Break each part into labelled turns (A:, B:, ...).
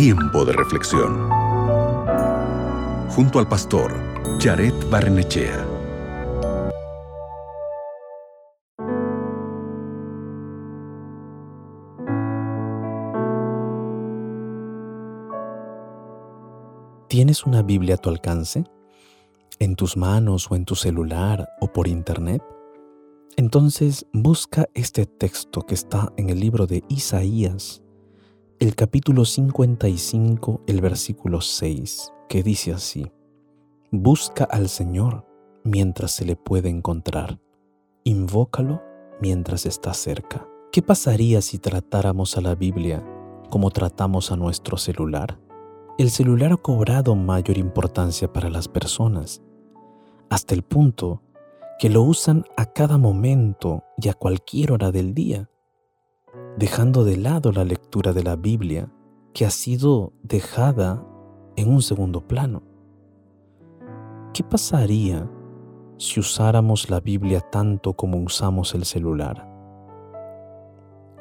A: Tiempo de reflexión. Junto al pastor Jared Barnechea.
B: ¿Tienes una Biblia a tu alcance? ¿En tus manos o en tu celular o por internet? Entonces busca este texto que está en el libro de Isaías, el capítulo 55, el versículo 6, que dice así, Busca al Señor mientras se le puede encontrar, invócalo mientras está cerca. ¿Qué pasaría si tratáramos a la Biblia como tratamos a nuestro celular? El celular ha cobrado mayor importancia para las personas, hasta el punto que lo usan a cada momento y a cualquier hora del día, dejando de lado la lectura de la Biblia que ha sido dejada en un segundo plano. ¿Qué pasaría si usáramos la Biblia tanto como usamos el celular?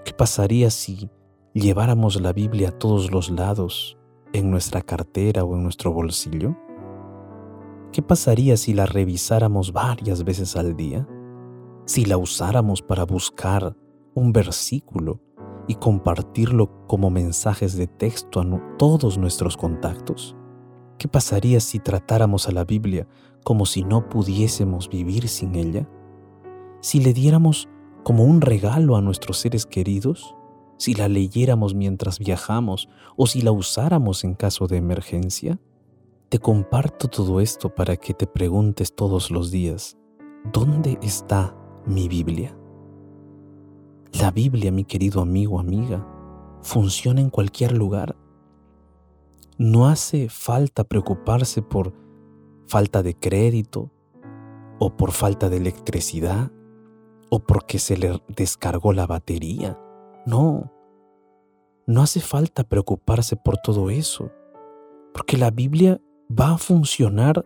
B: ¿Qué pasaría si lleváramos la Biblia a todos los lados, en nuestra cartera o en nuestro bolsillo? ¿Qué pasaría si la revisáramos varias veces al día? Si la usáramos para buscar un versículo y compartirlo como mensajes de texto a todos nuestros contactos? ¿Qué pasaría si tratáramos a la Biblia como si no pudiésemos vivir sin ella? Si le diéramos como un regalo a nuestros seres queridos? Si la leyéramos mientras viajamos o si la usáramos en caso de emergencia? Te comparto todo esto para que te preguntes todos los días, ¿dónde está mi Biblia? La Biblia, mi querido amigo, amiga, funciona en cualquier lugar. No hace falta preocuparse por falta de crédito o por falta de electricidad o porque se le descargó la batería. No, no hace falta preocuparse por todo eso, porque la Biblia va a funcionar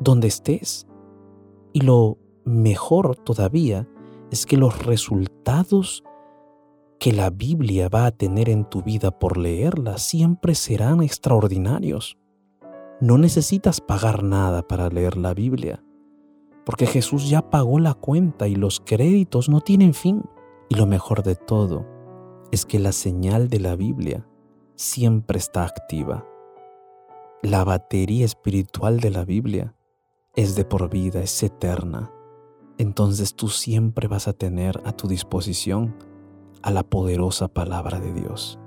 B: donde estés. Y lo mejor todavía es que los resultados que la Biblia va a tener en tu vida por leerla siempre serán extraordinarios. No necesitas pagar nada para leer la Biblia, porque Jesús ya pagó la cuenta y los créditos no tienen fin. Y lo mejor de todo es que la señal de la Biblia siempre está activa. La batería espiritual de la Biblia es de por vida, es eterna. Entonces tú siempre vas a tener a tu disposición a la poderosa palabra de Dios.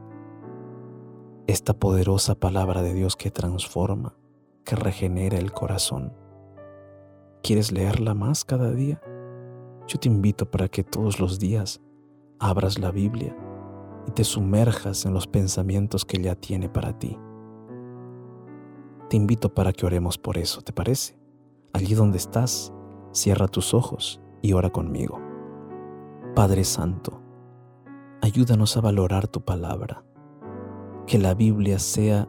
B: Esta poderosa palabra de Dios que transforma, que regenera el corazón. ¿Quieres leerla más cada día? Yo te invito para que todos los días abras la Biblia y te sumerjas en los pensamientos que ella tiene para ti te invito para que oremos por eso, ¿te parece? Allí donde estás, cierra tus ojos y ora conmigo. Padre Santo, ayúdanos a valorar tu palabra, que la Biblia sea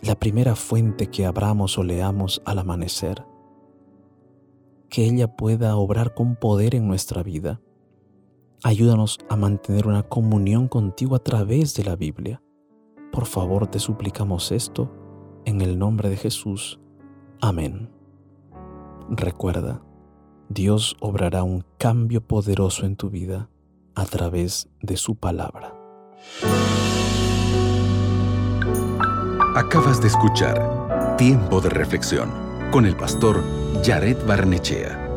B: la primera fuente que abramos o leamos al amanecer, que ella pueda obrar con poder en nuestra vida. Ayúdanos a mantener una comunión contigo a través de la Biblia. Por favor, te suplicamos esto en el nombre de Jesús. Amén. Recuerda, Dios obrará un cambio poderoso en tu vida a través de su palabra.
A: Acabas de escuchar Tiempo de Reflexión con el pastor Jared Barnechea.